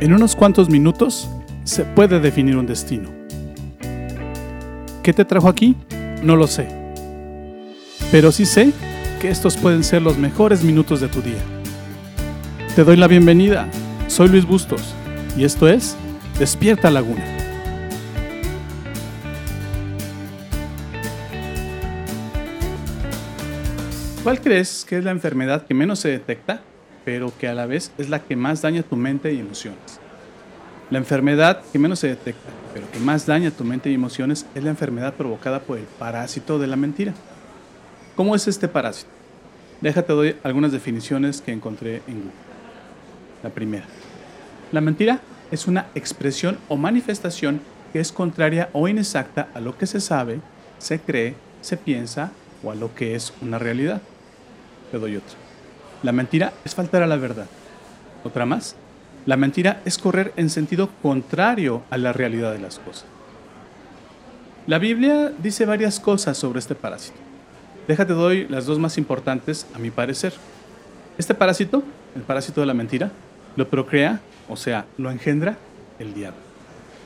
En unos cuantos minutos se puede definir un destino. ¿Qué te trajo aquí? No lo sé. Pero sí sé que estos pueden ser los mejores minutos de tu día. Te doy la bienvenida. Soy Luis Bustos y esto es Despierta Laguna. ¿Cuál crees que es la enfermedad que menos se detecta, pero que a la vez es la que más daña tu mente y emociones? La enfermedad que menos se detecta, pero que más daña tu mente y emociones es la enfermedad provocada por el parásito de la mentira. ¿Cómo es este parásito? Déjate doy algunas definiciones que encontré en Google. La primera. La mentira es una expresión o manifestación que es contraria o inexacta a lo que se sabe, se cree, se piensa o a lo que es una realidad. Te doy otra. La mentira es faltar a la verdad. Otra más. La mentira es correr en sentido contrario a la realidad de las cosas. La Biblia dice varias cosas sobre este parásito. Déjate doy las dos más importantes a mi parecer. Este parásito, el parásito de la mentira, lo procrea, o sea, lo engendra el diablo.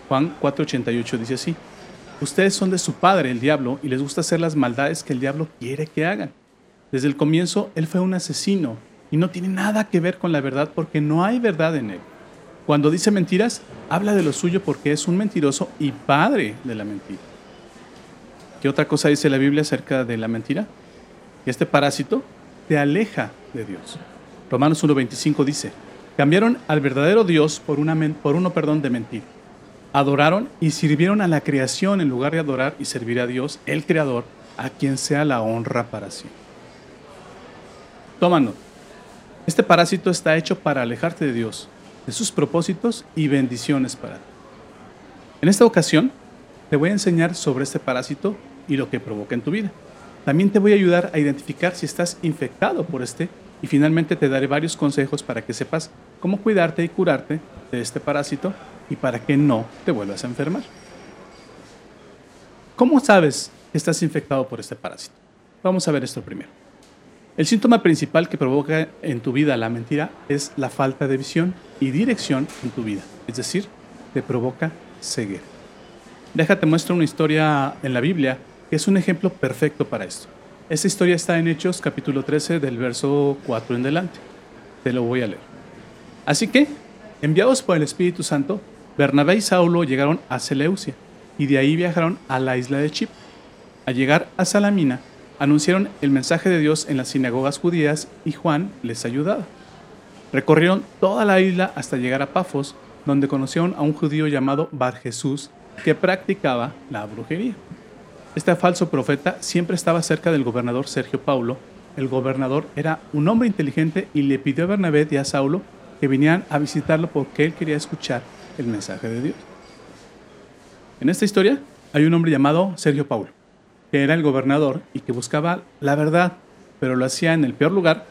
Juan 4:88 dice así, ustedes son de su padre, el diablo, y les gusta hacer las maldades que el diablo quiere que hagan. Desde el comienzo, él fue un asesino y no tiene nada que ver con la verdad porque no hay verdad en él. Cuando dice mentiras, habla de lo suyo porque es un mentiroso y padre de la mentira. ¿Qué otra cosa dice la Biblia acerca de la mentira? Este parásito te aleja de Dios. Romanos 1.25 dice, cambiaron al verdadero Dios por, una, por uno perdón, de mentir. Adoraron y sirvieron a la creación en lugar de adorar y servir a Dios, el Creador, a quien sea la honra para siempre. Tómanos. Este parásito está hecho para alejarte de Dios, de sus propósitos y bendiciones para ti. En esta ocasión, te voy a enseñar sobre este parásito y lo que provoca en tu vida. También te voy a ayudar a identificar si estás infectado por este y finalmente te daré varios consejos para que sepas cómo cuidarte y curarte de este parásito y para que no te vuelvas a enfermar. ¿Cómo sabes que estás infectado por este parásito? Vamos a ver esto primero. El síntoma principal que provoca en tu vida la mentira es la falta de visión y dirección en tu vida, es decir, te provoca ceguera. Déjate muestro una historia en la Biblia que es un ejemplo perfecto para esto. Esta historia está en Hechos capítulo 13 del verso 4 en delante. Te lo voy a leer. Así que, enviados por el Espíritu Santo, Bernabé y Saulo llegaron a Seleucia y de ahí viajaron a la isla de Chip. Al llegar a Salamina, anunciaron el mensaje de Dios en las sinagogas judías y Juan les ayudaba. Recorrieron toda la isla hasta llegar a Pafos, donde conocieron a un judío llamado Bar Jesús que practicaba la brujería. Este falso profeta siempre estaba cerca del gobernador Sergio Paulo. El gobernador era un hombre inteligente y le pidió a Bernabé y a Saulo que vinieran a visitarlo porque él quería escuchar el mensaje de Dios. En esta historia hay un hombre llamado Sergio Paulo que era el gobernador y que buscaba la verdad, pero lo hacía en el peor lugar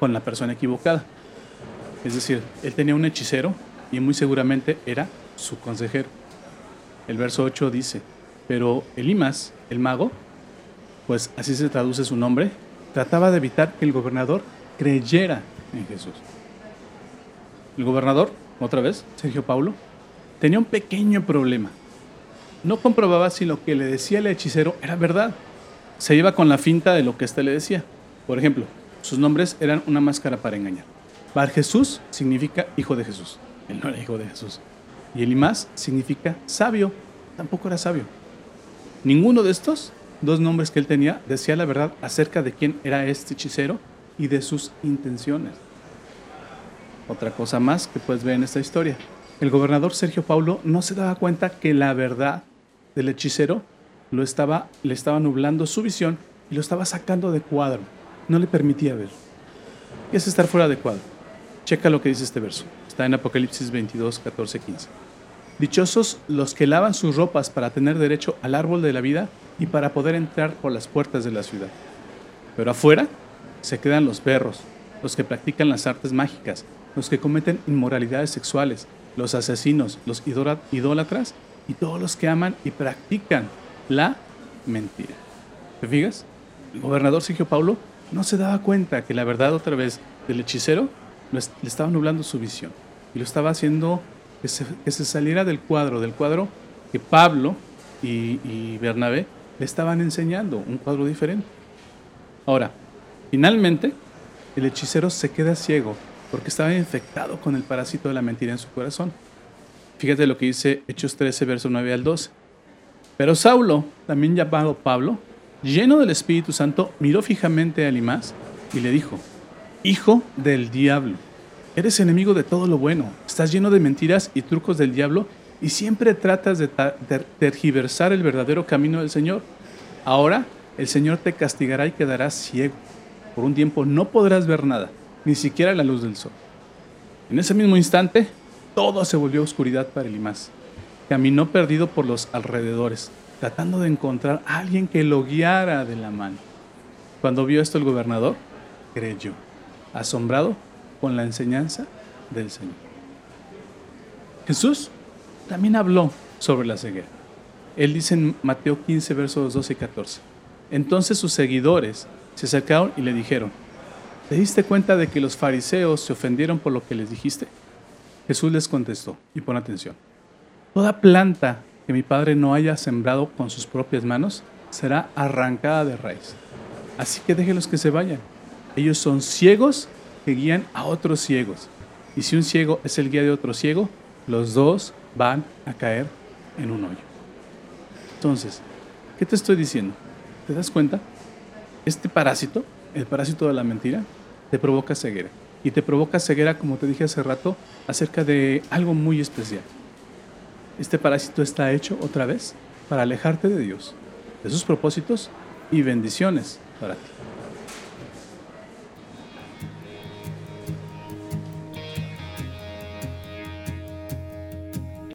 con la persona equivocada. Es decir, él tenía un hechicero y muy seguramente era su consejero. El verso 8 dice, pero Elimas, el mago, pues así se traduce su nombre, trataba de evitar que el gobernador creyera en Jesús. El gobernador, otra vez, Sergio Paulo, tenía un pequeño problema no comprobaba si lo que le decía el hechicero era verdad. Se iba con la finta de lo que éste le decía. Por ejemplo, sus nombres eran una máscara para engañar. Bar Jesús significa hijo de Jesús. Él no era hijo de Jesús. Y Elimás significa sabio. Tampoco era sabio. Ninguno de estos dos nombres que él tenía decía la verdad acerca de quién era este hechicero y de sus intenciones. Otra cosa más que puedes ver en esta historia. El gobernador Sergio Paulo no se daba cuenta que la verdad del hechicero lo estaba, le estaba nublando su visión y lo estaba sacando de cuadro. No le permitía ver. ¿Qué es estar fuera de cuadro? Checa lo que dice este verso. Está en Apocalipsis 22, 14, 15. Dichosos los que lavan sus ropas para tener derecho al árbol de la vida y para poder entrar por las puertas de la ciudad. Pero afuera se quedan los perros, los que practican las artes mágicas, los que cometen inmoralidades sexuales, los asesinos, los idólatras y todos los que aman y practican la mentira. ¿Te fijas? El gobernador Sergio Paulo no se daba cuenta que la verdad otra vez del hechicero le estaba nublando su visión. y lo estaba haciendo que se, saliera del cuadro, del cuadro que Pablo y, y Bernabé le estaban enseñando, un cuadro diferente. Ahora, finalmente, el hechicero se queda ciego porque estaba infectado con el parásito de la mentira en su corazón. Fíjate lo que dice Hechos 13, verso 9 al 12. Pero Saulo, también llamado Pablo, lleno del Espíritu Santo, miró fijamente a Elimás y le dijo, Hijo del diablo, eres enemigo de todo lo bueno, estás lleno de mentiras y trucos del diablo y siempre tratas de tergiversar el verdadero camino del Señor. Ahora el Señor te castigará y quedarás ciego. Por un tiempo no podrás ver nada, ni siquiera la luz del sol. En ese mismo instante, todo se volvió oscuridad para Elimás. Caminó perdido por los alrededores, tratando de encontrar a alguien que lo guiara de la mano. Cuando vio esto el gobernador, creyó, asombrado con la enseñanza del Señor. Jesús también habló sobre la ceguera. Él dice en Mateo 15, versos 12 y 14. Entonces sus seguidores se acercaron y le dijeron, ¿te diste cuenta de que los fariseos se ofendieron por lo que les dijiste? Jesús les contestó, y pon atención, toda planta que mi Padre no haya sembrado con sus propias manos será arrancada de raíz. Así que déjenlos que se vayan. Ellos son ciegos que guían a otros ciegos. Y si un ciego es el guía de otro ciego, los dos van a caer en un hoyo. Entonces, ¿qué te estoy diciendo? ¿Te das cuenta? Este parásito, el parásito de la mentira, te provoca ceguera. Y te provoca ceguera, como te dije hace rato, acerca de algo muy especial. Este parásito está hecho otra vez para alejarte de Dios, de sus propósitos y bendiciones para ti.